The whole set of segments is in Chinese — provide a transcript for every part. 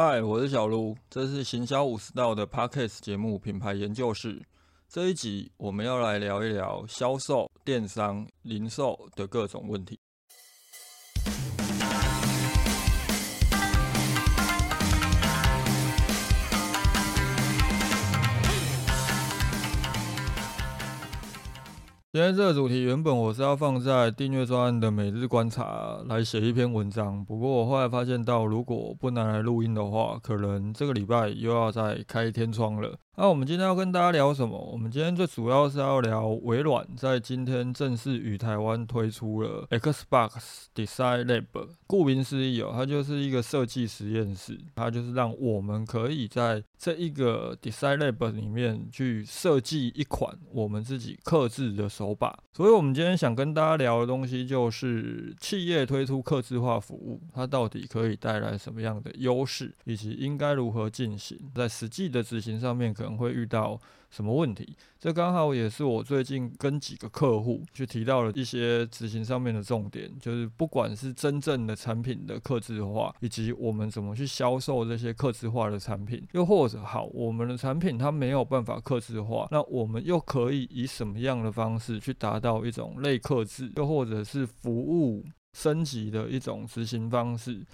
嗨，我是小卢，这是行销五十道的 Podcast 节目品牌研究室。这一集我们要来聊一聊销售、电商、零售的各种问题。今天这个主题原本我是要放在订阅专案的每日观察来写一篇文章，不过我后来发现到，如果不拿来录音的话，可能这个礼拜又要再开天窗了。那我们今天要跟大家聊什么？我们今天最主要是要聊微软在今天正式与台湾推出了 Xbox Design Lab。顾名思义哦，它就是一个设计实验室，它就是让我们可以在这一个 Design Lab 里面去设计一款我们自己刻制的手把。所以，我们今天想跟大家聊的东西就是企业推出刻制化服务，它到底可以带来什么样的优势，以及应该如何进行，在实际的执行上面可。会遇到什么问题？这刚好也是我最近跟几个客户去提到了一些执行上面的重点，就是不管是真正的产品的克制化，以及我们怎么去销售这些克制化的产品，又或者好，我们的产品它没有办法克制化，那我们又可以以什么样的方式去达到一种类克制，又或者是服务升级的一种执行方式？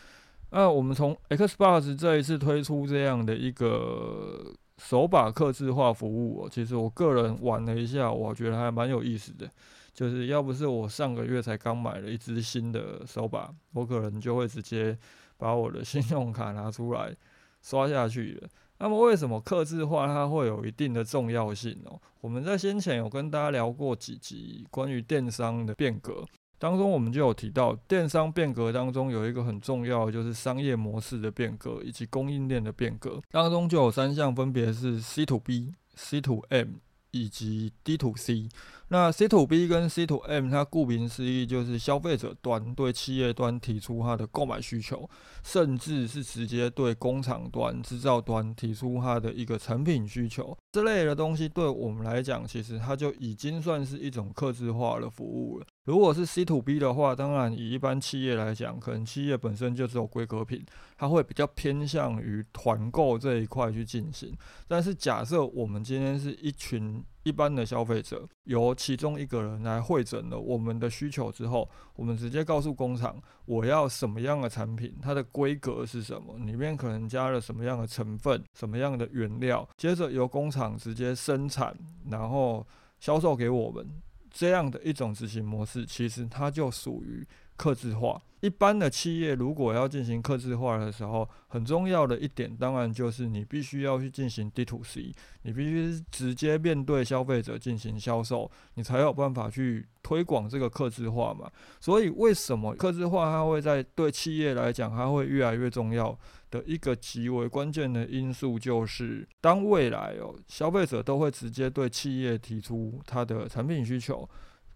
那我们从 Xbox 这一次推出这样的一个。手把刻字化服务，其实我个人玩了一下，我觉得还蛮有意思的。就是要不是我上个月才刚买了一支新的手把，我可能就会直接把我的 信用卡拿出来刷下去了。那么为什么刻字化它会有一定的重要性哦？我们在先前有跟大家聊过几集关于电商的变革。当中我们就有提到，电商变革当中有一个很重要，就是商业模式的变革以及供应链的变革。当中就有三项，分别是 C to B、C to M 以及 D to C。那 C to B 跟 C to M，它顾名思义就是消费者端对企业端提出它的购买需求，甚至是直接对工厂端、制造端提出它的一个产品需求。这类的东西对我们来讲，其实它就已经算是一种客制化的服务了。如果是 C to B 的话，当然以一般企业来讲，可能企业本身就只有规格品，它会比较偏向于团购这一块去进行。但是假设我们今天是一群一般的消费者，由其中一个人来会诊了我们的需求之后，我们直接告诉工厂我要什么样的产品，它的规格是什么，里面可能加了什么样的成分、什么样的原料，接着由工厂直接生产，然后销售给我们。这样的一种执行模式，其实它就属于克制化。一般的企业如果要进行克制化的时候，很重要的一点，当然就是你必须要去进行 D to C，你必须直接面对消费者进行销售，你才有办法去推广这个克制化嘛。所以，为什么克制化它会在对企业来讲，它会越来越重要？的一个极为关键的因素就是，当未来哦，消费者都会直接对企业提出他的产品需求。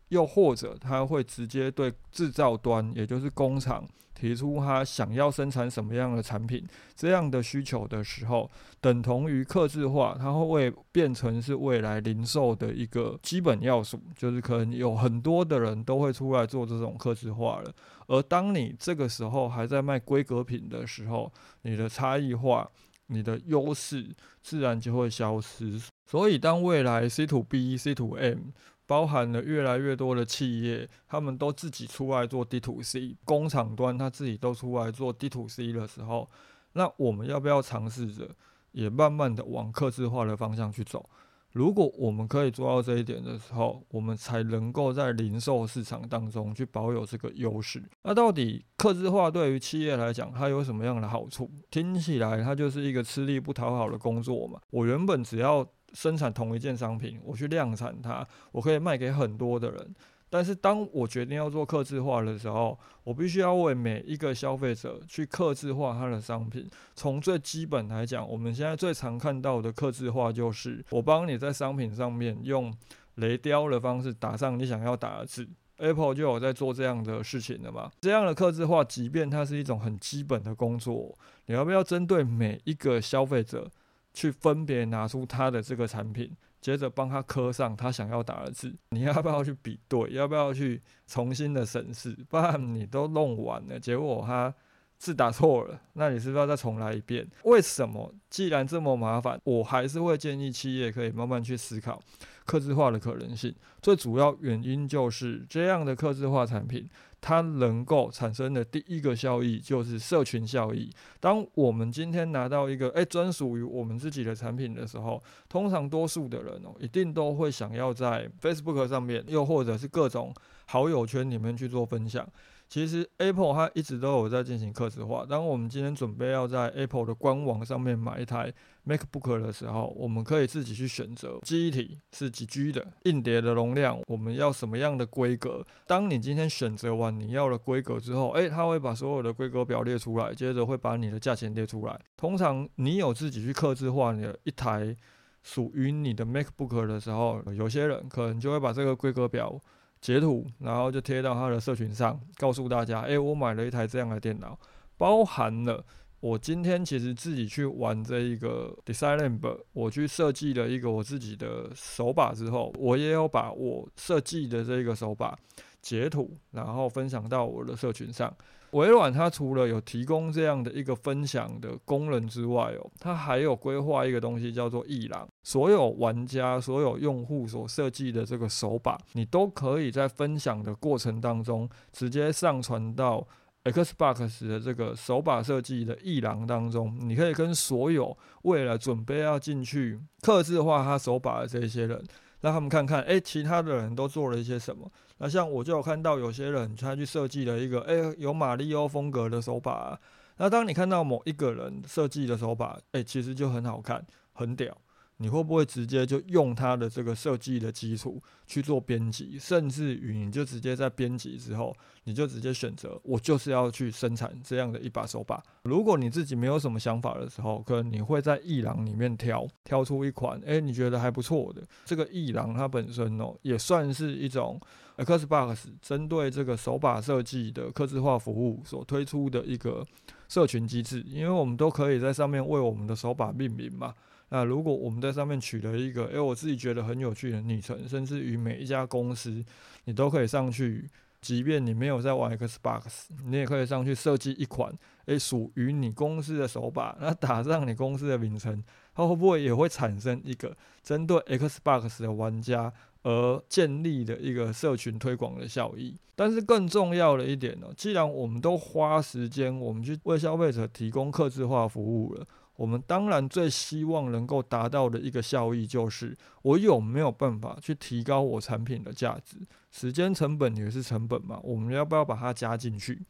又或者他会直接对制造端，也就是工厂提出他想要生产什么样的产品这样的需求的时候，等同于刻字化，它会变成是未来零售的一个基本要素，就是可能有很多的人都会出来做这种刻字化了。而当你这个时候还在卖规格品的时候，你的差异化、你的优势自然就会消失。所以当未来 C to B、C to M 包含了越来越多的企业，他们都自己出来做 D to C，工厂端他自己都出来做 D to C 的时候，那我们要不要尝试着也慢慢的往客制化的方向去走？如果我们可以做到这一点的时候，我们才能够在零售市场当中去保有这个优势。那到底客制化对于企业来讲，它有什么样的好处？听起来它就是一个吃力不讨好的工作嘛。我原本只要生产同一件商品，我去量产它，我可以卖给很多的人。但是当我决定要做刻字化的时候，我必须要为每一个消费者去刻字化他的商品。从最基本来讲，我们现在最常看到的刻字化就是我帮你在商品上面用雷雕的方式打上你想要打的字。Apple 就有在做这样的事情了嘛？这样的刻字化，即便它是一种很基本的工作，你要不要针对每一个消费者？去分别拿出他的这个产品，接着帮他刻上他想要打的字。你要不要去比对？要不要去重新的审视？不然你都弄完了，结果他字打错了，那你是不是要再重来一遍？为什么？既然这么麻烦，我还是会建议企业可以慢慢去思考刻字化的可能性。最主要原因就是这样的刻字化产品，它能够产生的第一个效益就是社群效益。当我们今天拿到一个诶专属于我们自己的产品的时候，通常多数的人哦，一定都会想要在 Facebook 上面，又或者是各种好友圈里面去做分享。其实 Apple 它一直都有在进行刻字化。当我们今天准备要在 Apple 的官网上面买一台 MacBook 的时候，我们可以自己去选择记忆体是几 G 的，硬碟的容量我们要什么样的规格。当你今天选择完你要的规格之后，诶，它会把所有的规格表列出来，接着会把你的价钱列出来。通常你有自己去刻字化你的一台属于你的 MacBook 的时候，有些人可能就会把这个规格表。截图，然后就贴到他的社群上，告诉大家：诶，我买了一台这样的电脑，包含了我今天其实自己去玩这一个 Design Lab，我去设计了一个我自己的手把之后，我也有把我设计的这个手把截图，然后分享到我的社群上。微软它除了有提供这样的一个分享的功能之外哦，它还有规划一个东西叫做艺廊，所有玩家、所有用户所设计的这个手把，你都可以在分享的过程当中直接上传到 Xbox 的这个手把设计的艺廊当中，你可以跟所有未来准备要进去刻字化他手把的这些人。让他们看看，哎，其他的人都做了一些什么。那像我就有看到有些人他去设计了一个，哎，有马里奥风格的手把。那当你看到某一个人设计的手把，哎，其实就很好看，很屌。你会不会直接就用它的这个设计的基础去做编辑，甚至于你就直接在编辑之后，你就直接选择我就是要去生产这样的一把手把。如果你自己没有什么想法的时候，可能你会在艺廊里面挑挑出一款，诶，你觉得还不错的。这个艺廊它本身哦，也算是一种 Xbox 针对这个手把设计的刻字化服务所推出的一个社群机制，因为我们都可以在上面为我们的手把命名嘛。那如果我们在上面取得一个，诶，我自己觉得很有趣的昵称，甚至于每一家公司，你都可以上去，即便你没有在玩 Xbox，你也可以上去设计一款，诶，属于你公司的手把，那打上你公司的名称，它会不会也会产生一个针对 Xbox 的玩家而建立的一个社群推广的效益？但是更重要的一点呢，既然我们都花时间，我们去为消费者提供客制化服务了。我们当然最希望能够达到的一个效益，就是我有没有办法去提高我产品的价值？时间成本也是成本嘛，我们要不要把它加进去？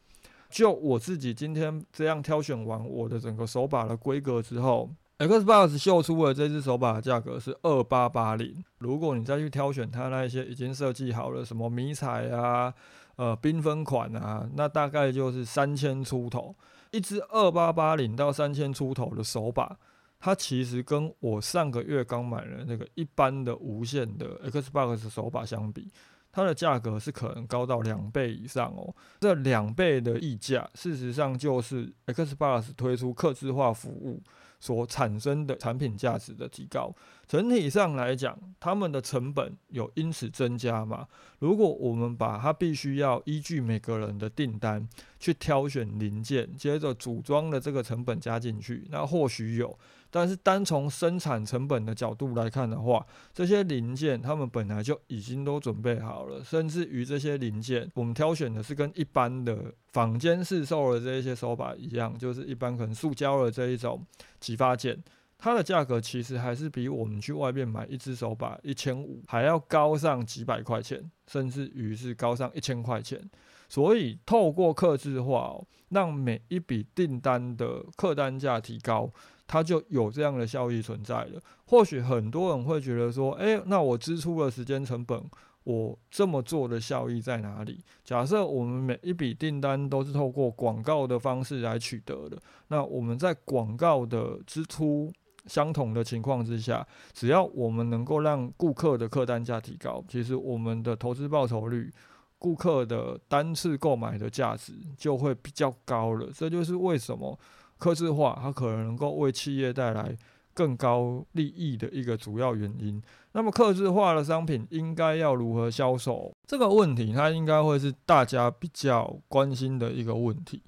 就我自己今天这样挑选完我的整个手把的规格之后，Xbox 秀出的这只手把的价格是二八八零。如果你再去挑选它那一些已经设计好了什么迷彩啊、呃缤纷款啊，那大概就是三千出头。一支二八八零到三千出头的手把，它其实跟我上个月刚买的那个一般的无线的 Xbox 手把相比，它的价格是可能高到两倍以上哦。这两倍的溢价，事实上就是 Xbox 推出客制化服务。所产生的产品价值的提高，整体上来讲，他们的成本有因此增加吗？如果我们把它必须要依据每个人的订单去挑选零件，接着组装的这个成本加进去，那或许有。但是单从生产成本的角度来看的话，这些零件他们本来就已经都准备好了，甚至于这些零件，我们挑选的是跟一般的坊间市售的这一些手把一样，就是一般可能塑胶的这一种激发件，它的价格其实还是比我们去外面买一只手把一千五还要高上几百块钱，甚至于是高上一千块钱。所以透过客制化，让每一笔订单的客单价提高。它就有这样的效益存在了。或许很多人会觉得说，诶，那我支出的时间成本，我这么做的效益在哪里？假设我们每一笔订单都是透过广告的方式来取得的，那我们在广告的支出相同的情况之下，只要我们能够让顾客的客单价提高，其实我们的投资报酬率、顾客的单次购买的价值就会比较高了。这就是为什么。刻字化，它可能能够为企业带来更高利益的一个主要原因。那么，刻字化的商品应该要如何销售？这个问题，它应该会是大家比较关心的一个问题。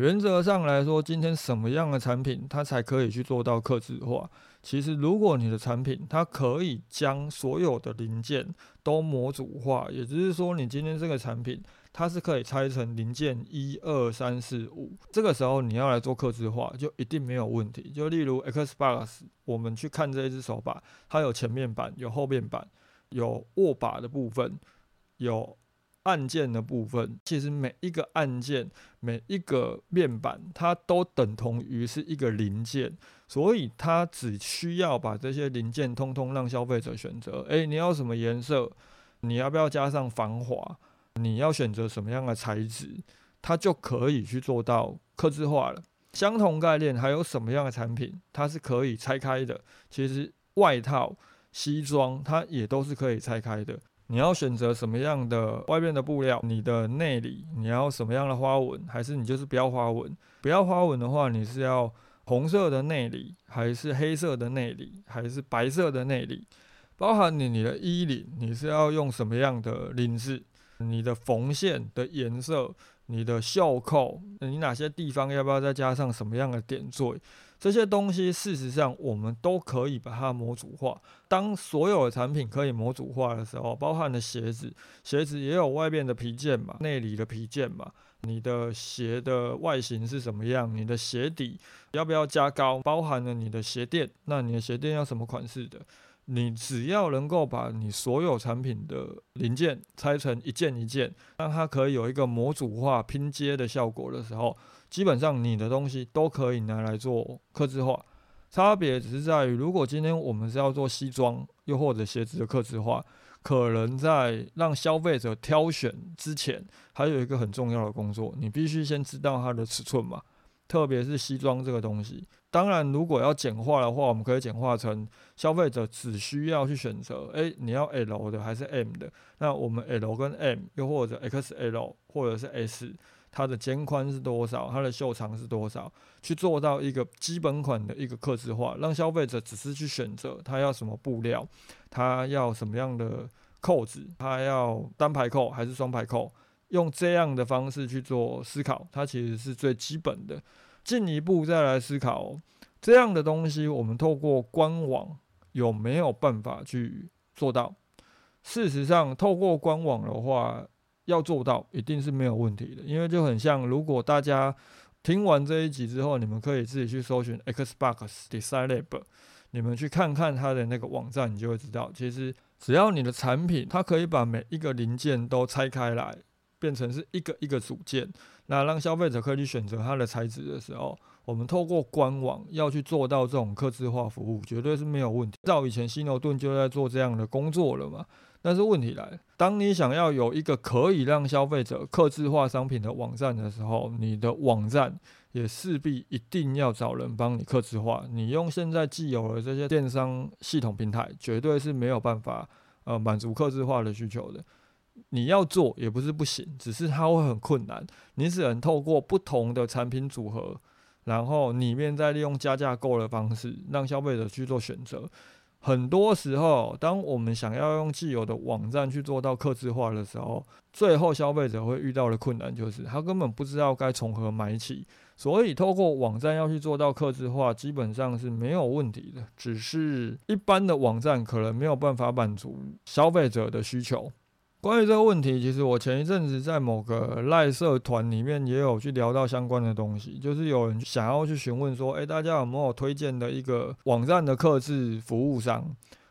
原则上来说，今天什么样的产品它才可以去做到刻字化？其实，如果你的产品它可以将所有的零件都模组化，也就是说，你今天这个产品它是可以拆成零件一二三四五，这个时候你要来做刻字化，就一定没有问题。就例如 Xbox，我们去看这一只手把，它有前面板，有后面板，有握把的部分，有。按键的部分，其实每一个按键、每一个面板，它都等同于是一个零件，所以它只需要把这些零件通通让消费者选择。诶，你要什么颜色？你要不要加上防滑？你要选择什么样的材质？它就可以去做到刻字化了。相同概念，还有什么样的产品它是可以拆开的？其实外套、西装，它也都是可以拆开的。你要选择什么样的外面的布料？你的内里你要什么样的花纹？还是你就是不要花纹？不要花纹的话，你是要红色的内里，还是黑色的内里，还是白色的内里？包含你你的衣领，你是要用什么样的领子？你的缝线的颜色？你的袖扣，你哪些地方要不要再加上什么样的点缀？这些东西事实上我们都可以把它模组化。当所有的产品可以模组化的时候，包含了鞋子，鞋子也有外面的皮件嘛，内里的皮件嘛。你的鞋的外形是什么样？你的鞋底要不要加高？包含了你的鞋垫，那你的鞋垫要什么款式的？你只要能够把你所有产品的零件拆成一件一件，让它可以有一个模组化拼接的效果的时候，基本上你的东西都可以拿来做刻字化。差别只是在于，如果今天我们是要做西装，又或者鞋子的刻字化，可能在让消费者挑选之前，还有一个很重要的工作，你必须先知道它的尺寸嘛。特别是西装这个东西，当然如果要简化的话，我们可以简化成消费者只需要去选择，诶，你要 L 的还是 M 的？那我们 L 跟 M，又或者 XL 或者是 S，它的肩宽是多少？它的袖长是多少？去做到一个基本款的一个刻字化，让消费者只是去选择他要什么布料，他要什么样的扣子，他要单排扣还是双排扣？用这样的方式去做思考，它其实是最基本的。进一步再来思考这样的东西，我们透过官网有没有办法去做到？事实上，透过官网的话，要做到一定是没有问题的。因为就很像，如果大家听完这一集之后，你们可以自己去搜寻 Xbox Design Lab，你们去看看它的那个网站，你就会知道，其实只要你的产品，它可以把每一个零件都拆开来。变成是一个一个组件，那让消费者可以去选择它的材质的时候，我们透过官网要去做到这种客制化服务，绝对是没有问题。照以前西牛顿就在做这样的工作了嘛。但是问题来，当你想要有一个可以让消费者客制化商品的网站的时候，你的网站也势必一定要找人帮你客制化。你用现在既有的这些电商系统平台，绝对是没有办法呃满足客制化的需求的。你要做也不是不行，只是它会很困难。你只能透过不同的产品组合，然后里面再利用加价购的方式，让消费者去做选择。很多时候，当我们想要用既有的网站去做到客制化的时候，最后消费者会遇到的困难就是他根本不知道该从何买起。所以，透过网站要去做到客制化，基本上是没有问题的。只是一般的网站可能没有办法满足消费者的需求。关于这个问题，其实我前一阵子在某个赖社团里面也有去聊到相关的东西，就是有人想要去询问说，诶，大家有没有推荐的一个网站的客制服务商？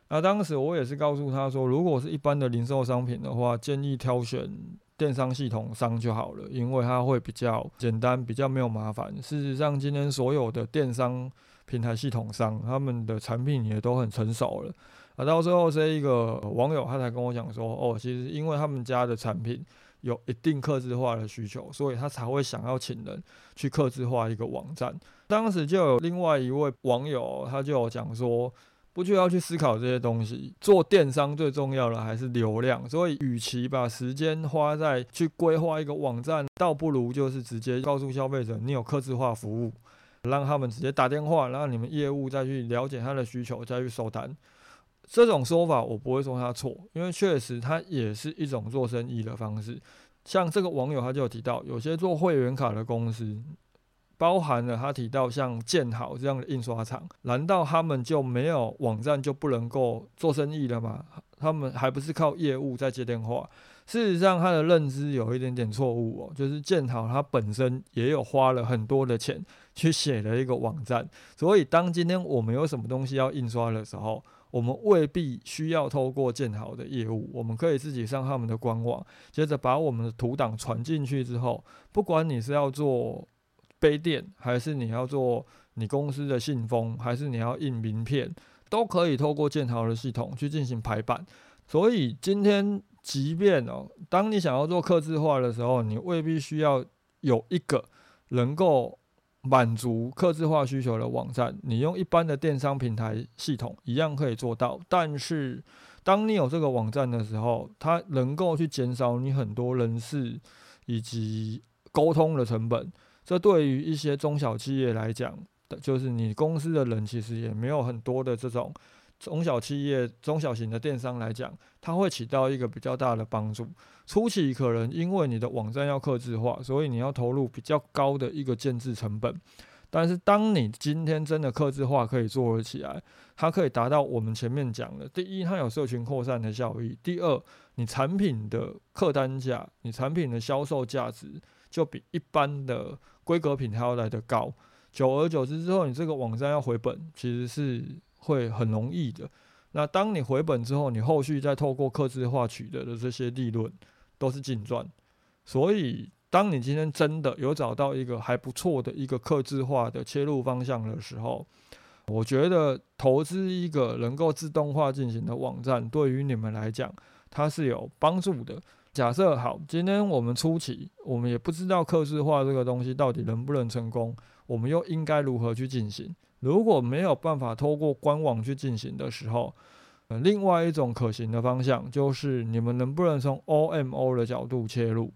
那当时我也是告诉他说，如果是一般的零售商品的话，建议挑选电商系统商就好了，因为它会比较简单，比较没有麻烦。事实上，今天所有的电商平台系统商，他们的产品也都很成熟了。啊，到最后这一个网友他才跟我讲说，哦，其实因为他们家的产品有一定克制化的需求，所以他才会想要请人去克制化一个网站。当时就有另外一位网友，他就有讲说，不就要去思考这些东西，做电商最重要的还是流量，所以与其把时间花在去规划一个网站，倒不如就是直接告诉消费者，你有克制化服务，让他们直接打电话，让你们业务再去了解他的需求，再去收单。这种说法我不会说他错，因为确实它也是一种做生意的方式。像这个网友他就有提到，有些做会员卡的公司，包含了他提到像建好这样的印刷厂，难道他们就没有网站就不能够做生意了吗？他们还不是靠业务在接电话？事实上，他的认知有一点点错误哦，就是建好他本身也有花了很多的钱去写了一个网站，所以当今天我们有什么东西要印刷的时候，我们未必需要透过建好的业务，我们可以自己上他们的官网，接着把我们的图档传进去之后，不管你是要做杯垫，还是你要做你公司的信封，还是你要印名片，都可以透过建好的系统去进行排版。所以今天。即便哦，当你想要做客制化的时候，你未必需要有一个能够满足客制化需求的网站，你用一般的电商平台系统一样可以做到。但是，当你有这个网站的时候，它能够去减少你很多人事以及沟通的成本。这对于一些中小企业来讲，就是你公司的人其实也没有很多的这种。中小企业、中小型的电商来讲，它会起到一个比较大的帮助。初期可能因为你的网站要刻字化，所以你要投入比较高的一个建制成本。但是，当你今天真的刻字化可以做得起来，它可以达到我们前面讲的：第一，它有社群扩散的效益；第二，你产品的客单价、你产品的销售价值就比一般的规格品还要来得高。久而久之之后，你这个网站要回本，其实是。会很容易的。那当你回本之后，你后续再透过刻字化取得的这些利润都是净赚。所以，当你今天真的有找到一个还不错的一个刻字化的切入方向的时候，我觉得投资一个能够自动化进行的网站，对于你们来讲，它是有帮助的。假设好，今天我们初期，我们也不知道刻字化这个东西到底能不能成功，我们又应该如何去进行？如果没有办法透过官网去进行的时候，呃，另外一种可行的方向就是你们能不能从 OMO 的角度切入？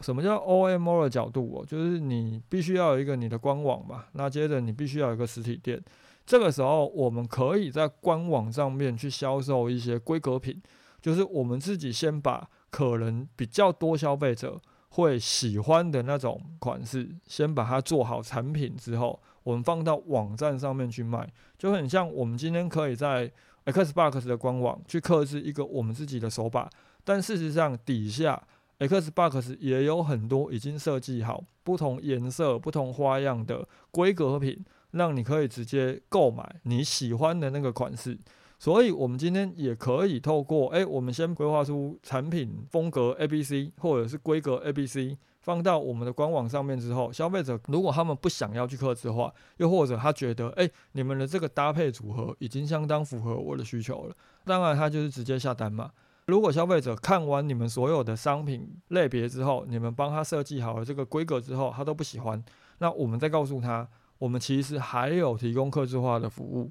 什么叫 OMO 的角度哦？就是你必须要有一个你的官网嘛，那接着你必须要有一个实体店。这个时候，我们可以在官网上面去销售一些规格品，就是我们自己先把可能比较多消费者会喜欢的那种款式，先把它做好产品之后。我们放到网站上面去卖，就很像我们今天可以在 Xbox 的官网去刻制一个我们自己的手把，但事实上底下 Xbox 也有很多已经设计好不同颜色、不同花样的规格品，让你可以直接购买你喜欢的那个款式。所以，我们今天也可以透过，诶，我们先规划出产品风格 A、B、C，或者是规格 A、B、C。放到我们的官网上面之后，消费者如果他们不想要去刻字化，又或者他觉得，哎，你们的这个搭配组合已经相当符合我的需求了，当然他就是直接下单嘛。如果消费者看完你们所有的商品类别之后，你们帮他设计好了这个规格之后，他都不喜欢，那我们再告诉他，我们其实还有提供刻字化的服务，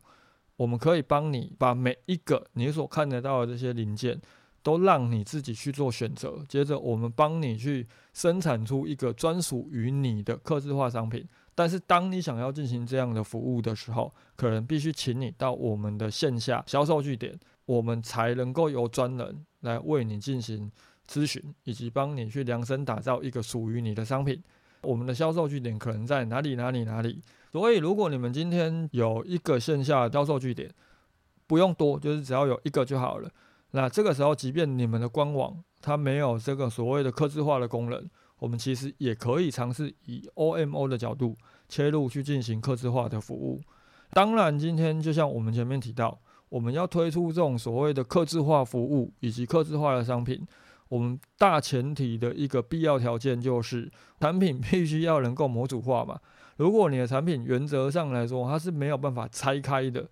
我们可以帮你把每一个你所看得到的这些零件。都让你自己去做选择，接着我们帮你去生产出一个专属于你的刻字化商品。但是当你想要进行这样的服务的时候，可能必须请你到我们的线下销售据点，我们才能够由专人来为你进行咨询，以及帮你去量身打造一个属于你的商品。我们的销售据点可能在哪里哪里哪里？所以如果你们今天有一个线下销售据点，不用多，就是只要有一个就好了。那这个时候，即便你们的官网它没有这个所谓的刻字化的功能，我们其实也可以尝试以 OMO 的角度切入去进行刻字化的服务。当然，今天就像我们前面提到，我们要推出这种所谓的刻字化服务以及刻字化的商品，我们大前提的一个必要条件就是产品必须要能够模组化嘛。如果你的产品原则上来说它是没有办法拆开的，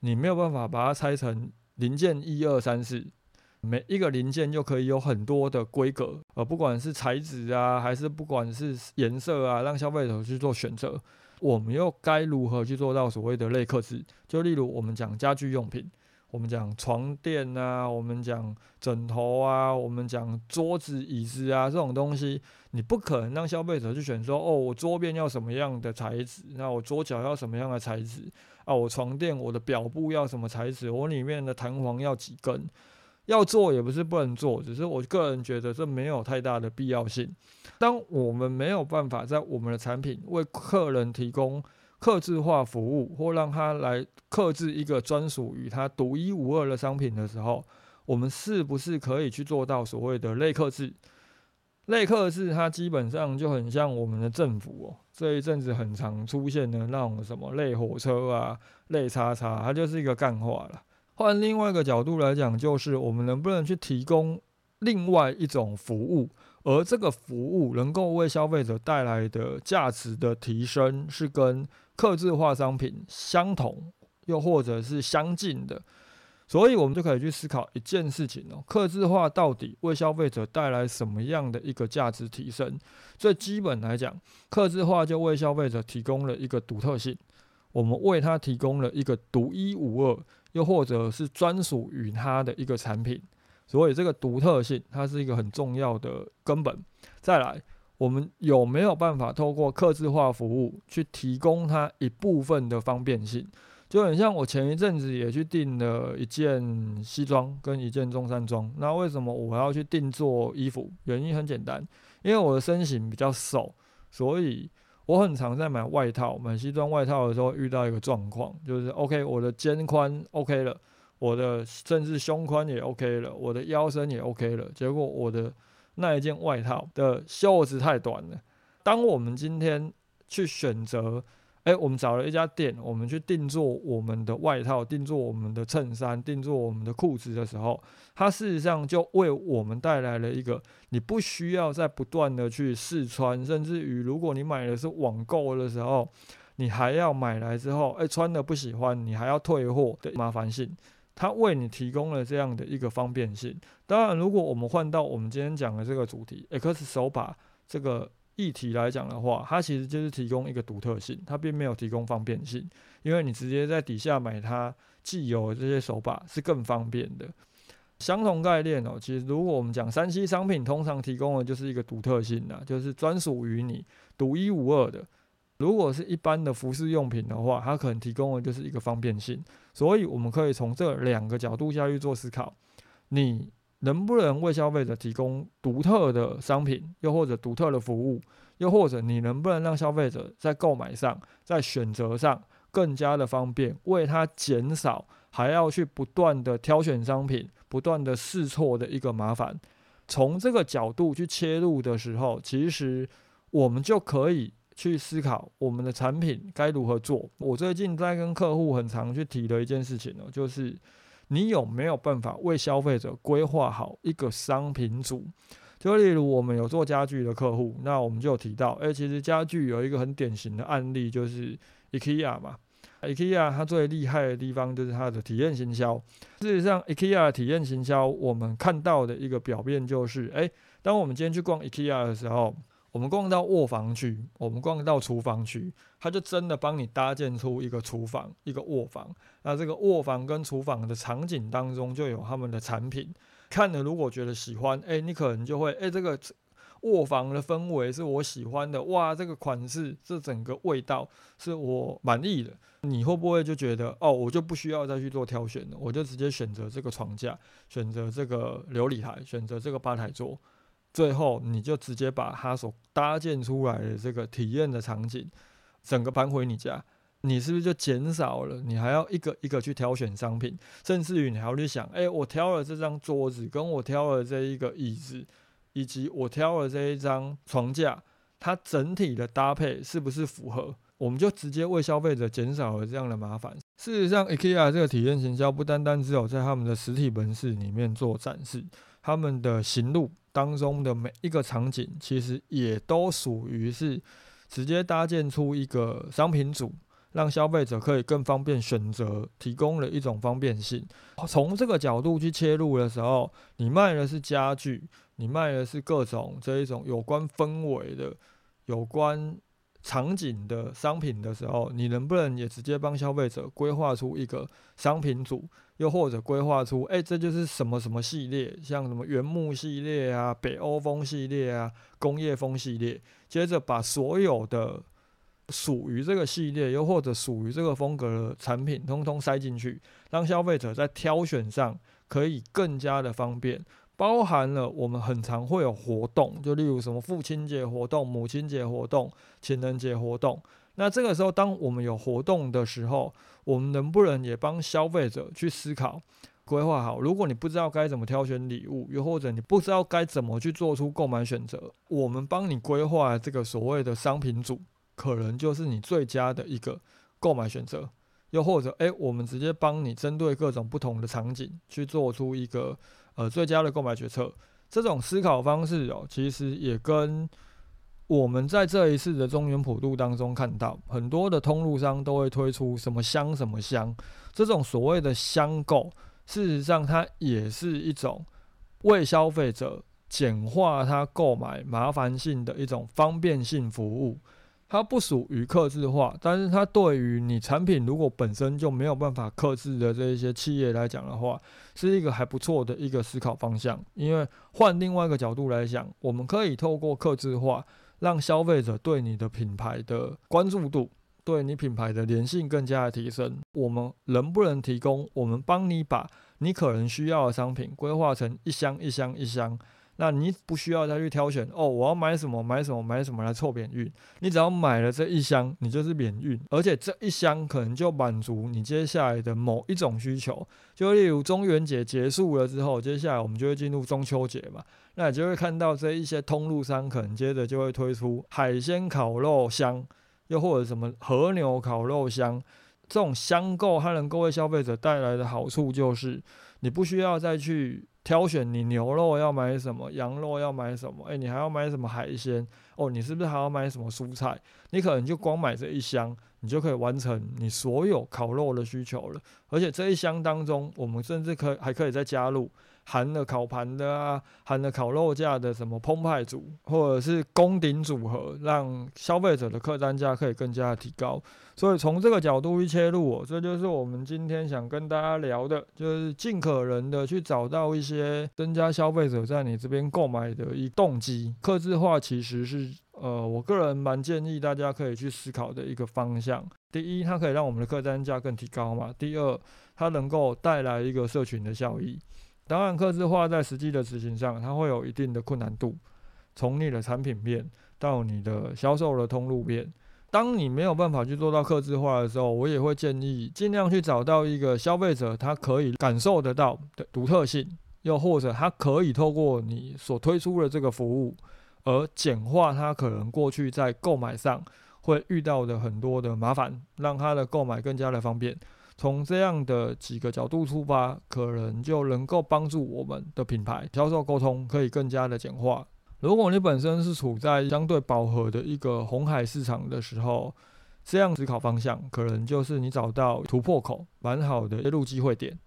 你没有办法把它拆成。零件一二三四，每一个零件就可以有很多的规格，呃，不管是材质啊，还是不管是颜色啊，让消费者去做选择。我们又该如何去做到所谓的类克制？就例如我们讲家居用品，我们讲床垫啊，我们讲枕头啊，我们讲桌子椅子啊这种东西，你不可能让消费者去选说，哦，我桌边要什么样的材质，那我桌脚要什么样的材质。啊，我床垫我的表布要什么材质？我里面的弹簧要几根？要做也不是不能做，只是我个人觉得这没有太大的必要性。当我们没有办法在我们的产品为客人提供客制化服务，或让他来克制一个专属于他独一无二的商品的时候，我们是不是可以去做到所谓的类克制？类克制它基本上就很像我们的政府哦，这一阵子很常出现的那种什么类火车啊、类叉叉，它就是一个干话了。换另外一个角度来讲，就是我们能不能去提供另外一种服务，而这个服务能够为消费者带来的价值的提升，是跟客制化商品相同，又或者是相近的。所以，我们就可以去思考一件事情哦：客制化到底为消费者带来什么样的一个价值提升？最基本来讲，客制化就为消费者提供了一个独特性，我们为他提供了一个独一无二。又或者是专属于它的一个产品，所以这个独特性它是一个很重要的根本。再来，我们有没有办法透过客制化服务去提供它一部分的方便性？就很像我前一阵子也去订了一件西装跟一件中山装。那为什么我要去定做衣服？原因很简单，因为我的身形比较瘦，所以。我很常在买外套、买西装外套的时候遇到一个状况，就是 OK，我的肩宽 OK 了，我的甚至胸宽也 OK 了，我的腰身也 OK 了，结果我的那一件外套的袖子太短了。当我们今天去选择。哎，我们找了一家店，我们去定做我们的外套，定做我们的衬衫，定做我们的裤子的时候，它事实上就为我们带来了一个，你不需要再不断的去试穿，甚至于如果你买的是网购的时候，你还要买来之后，哎，穿的不喜欢，你还要退货的麻烦性，它为你提供了这样的一个方便性。当然，如果我们换到我们今天讲的这个主题，X 手把这个。议题来讲的话，它其实就是提供一个独特性，它并没有提供方便性，因为你直接在底下买它既有这些手把是更方便的。相同概念哦，其实如果我们讲三 C 商品，通常提供的就是一个独特性的，就是专属于你、独一无二的。如果是一般的服饰用品的话，它可能提供的就是一个方便性。所以我们可以从这两个角度下去做思考，你。能不能为消费者提供独特的商品，又或者独特的服务，又或者你能不能让消费者在购买上、在选择上更加的方便，为他减少还要去不断的挑选商品、不断的试错的一个麻烦？从这个角度去切入的时候，其实我们就可以去思考我们的产品该如何做。我最近在跟客户很常去提的一件事情呢，就是。你有没有办法为消费者规划好一个商品组？就例如我们有做家具的客户，那我们就提到，诶，其实家具有一个很典型的案例，就是 IKEA 嘛。IKEA 它最厉害的地方就是它的体验行销。事实上，IKEA 的体验行销，我们看到的一个表面就是，诶，当我们今天去逛 IKEA 的时候。我们逛到卧房去，我们逛到厨房去，他就真的帮你搭建出一个厨房、一个卧房。那这个卧房跟厨房的场景当中就有他们的产品。看了如果觉得喜欢，哎，你可能就会，哎，这个卧房的氛围是我喜欢的，哇，这个款式，这整个味道是我满意的。你会不会就觉得，哦，我就不需要再去做挑选了，我就直接选择这个床架，选择这个琉璃台，选择这个吧台桌。最后，你就直接把它所搭建出来的这个体验的场景，整个搬回你家，你是不是就减少了？你还要一个一个去挑选商品，甚至于你还要去想，哎，我挑了这张桌子，跟我挑了这一个椅子，以及我挑了这一张床架，它整体的搭配是不是符合？我们就直接为消费者减少了这样的麻烦。事实上，IKEA 这个体验行销不单单只有在他们的实体门市里面做展示，他们的行路。当中的每一个场景，其实也都属于是直接搭建出一个商品组，让消费者可以更方便选择，提供了一种方便性。从这个角度去切入的时候，你卖的是家具，你卖的是各种这一种有关氛围的、有关场景的商品的时候，你能不能也直接帮消费者规划出一个商品组？又或者规划出，哎，这就是什么什么系列，像什么原木系列啊、北欧风系列啊、工业风系列，接着把所有的属于这个系列又或者属于这个风格的产品，通通塞进去，让消费者在挑选上可以更加的方便。包含了我们很常会有活动，就例如什么父亲节活动、母亲节活动、情人节活动。那这个时候，当我们有活动的时候，我们能不能也帮消费者去思考、规划好？如果你不知道该怎么挑选礼物，又或者你不知道该怎么去做出购买选择，我们帮你规划这个所谓的商品组，可能就是你最佳的一个购买选择。又或者，诶，我们直接帮你针对各种不同的场景去做出一个呃最佳的购买决策。这种思考方式哦，其实也跟我们在这一次的中原普渡当中看到，很多的通路商都会推出什么香什么香，这种所谓的香购，事实上它也是一种为消费者简化他购买麻烦性的一种方便性服务。它不属于克制化，但是它对于你产品如果本身就没有办法克制的这一些企业来讲的话，是一个还不错的一个思考方向。因为换另外一个角度来讲，我们可以透过克制化，让消费者对你的品牌的关注度，对你品牌的粘性更加的提升。我们能不能提供？我们帮你把你可能需要的商品规划成一箱一箱一箱。那你不需要再去挑选哦，我要买什么买什么买什么来凑免运，你只要买了这一箱，你就是免运，而且这一箱可能就满足你接下来的某一种需求。就例如中元节结束了之后，接下来我们就会进入中秋节嘛，那你就会看到这一些通路商可能接着就会推出海鲜烤肉香，又或者什么和牛烤肉香，这种香购它能够为消费者带来的好处就是，你不需要再去。挑选你牛肉要买什么，羊肉要买什么，诶，你还要买什么海鲜？哦，你是不是还要买什么蔬菜？你可能就光买这一箱，你就可以完成你所有烤肉的需求了。而且这一箱当中，我们甚至可以还可以再加入。含了烤盘的啊，含了烤肉架的什么澎湃组，或者是宫顶组合，让消费者的客单价可以更加的提高。所以从这个角度去切入，这就是我们今天想跟大家聊的，就是尽可能的去找到一些增加消费者在你这边购买的一动机。客制化其实是呃，我个人蛮建议大家可以去思考的一个方向。第一，它可以让我们的客单价更提高嘛；第二，它能够带来一个社群的效益。当然，刻字化在实际的执行上，它会有一定的困难度。从你的产品面到你的销售的通路面，当你没有办法去做到刻字化的时候，我也会建议尽量去找到一个消费者他可以感受得到的独特性，又或者他可以透过你所推出的这个服务，而简化他可能过去在购买上会遇到的很多的麻烦，让他的购买更加的方便。从这样的几个角度出发，可能就能够帮助我们的品牌销售沟通可以更加的简化。如果你本身是处在相对饱和的一个红海市场的时候，这样思考方向可能就是你找到突破口蛮好的切入机会点。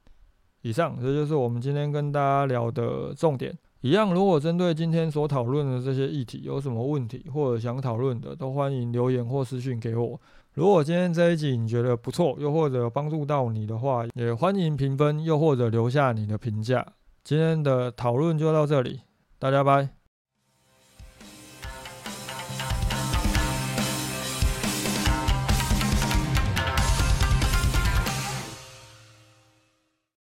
以上，这就是我们今天跟大家聊的重点。一样，如果针对今天所讨论的这些议题有什么问题或者想讨论的，都欢迎留言或私讯给我。如果今天这一集你觉得不错，又或者帮助到你的话，也欢迎评分，又或者留下你的评价。今天的讨论就到这里，大家拜。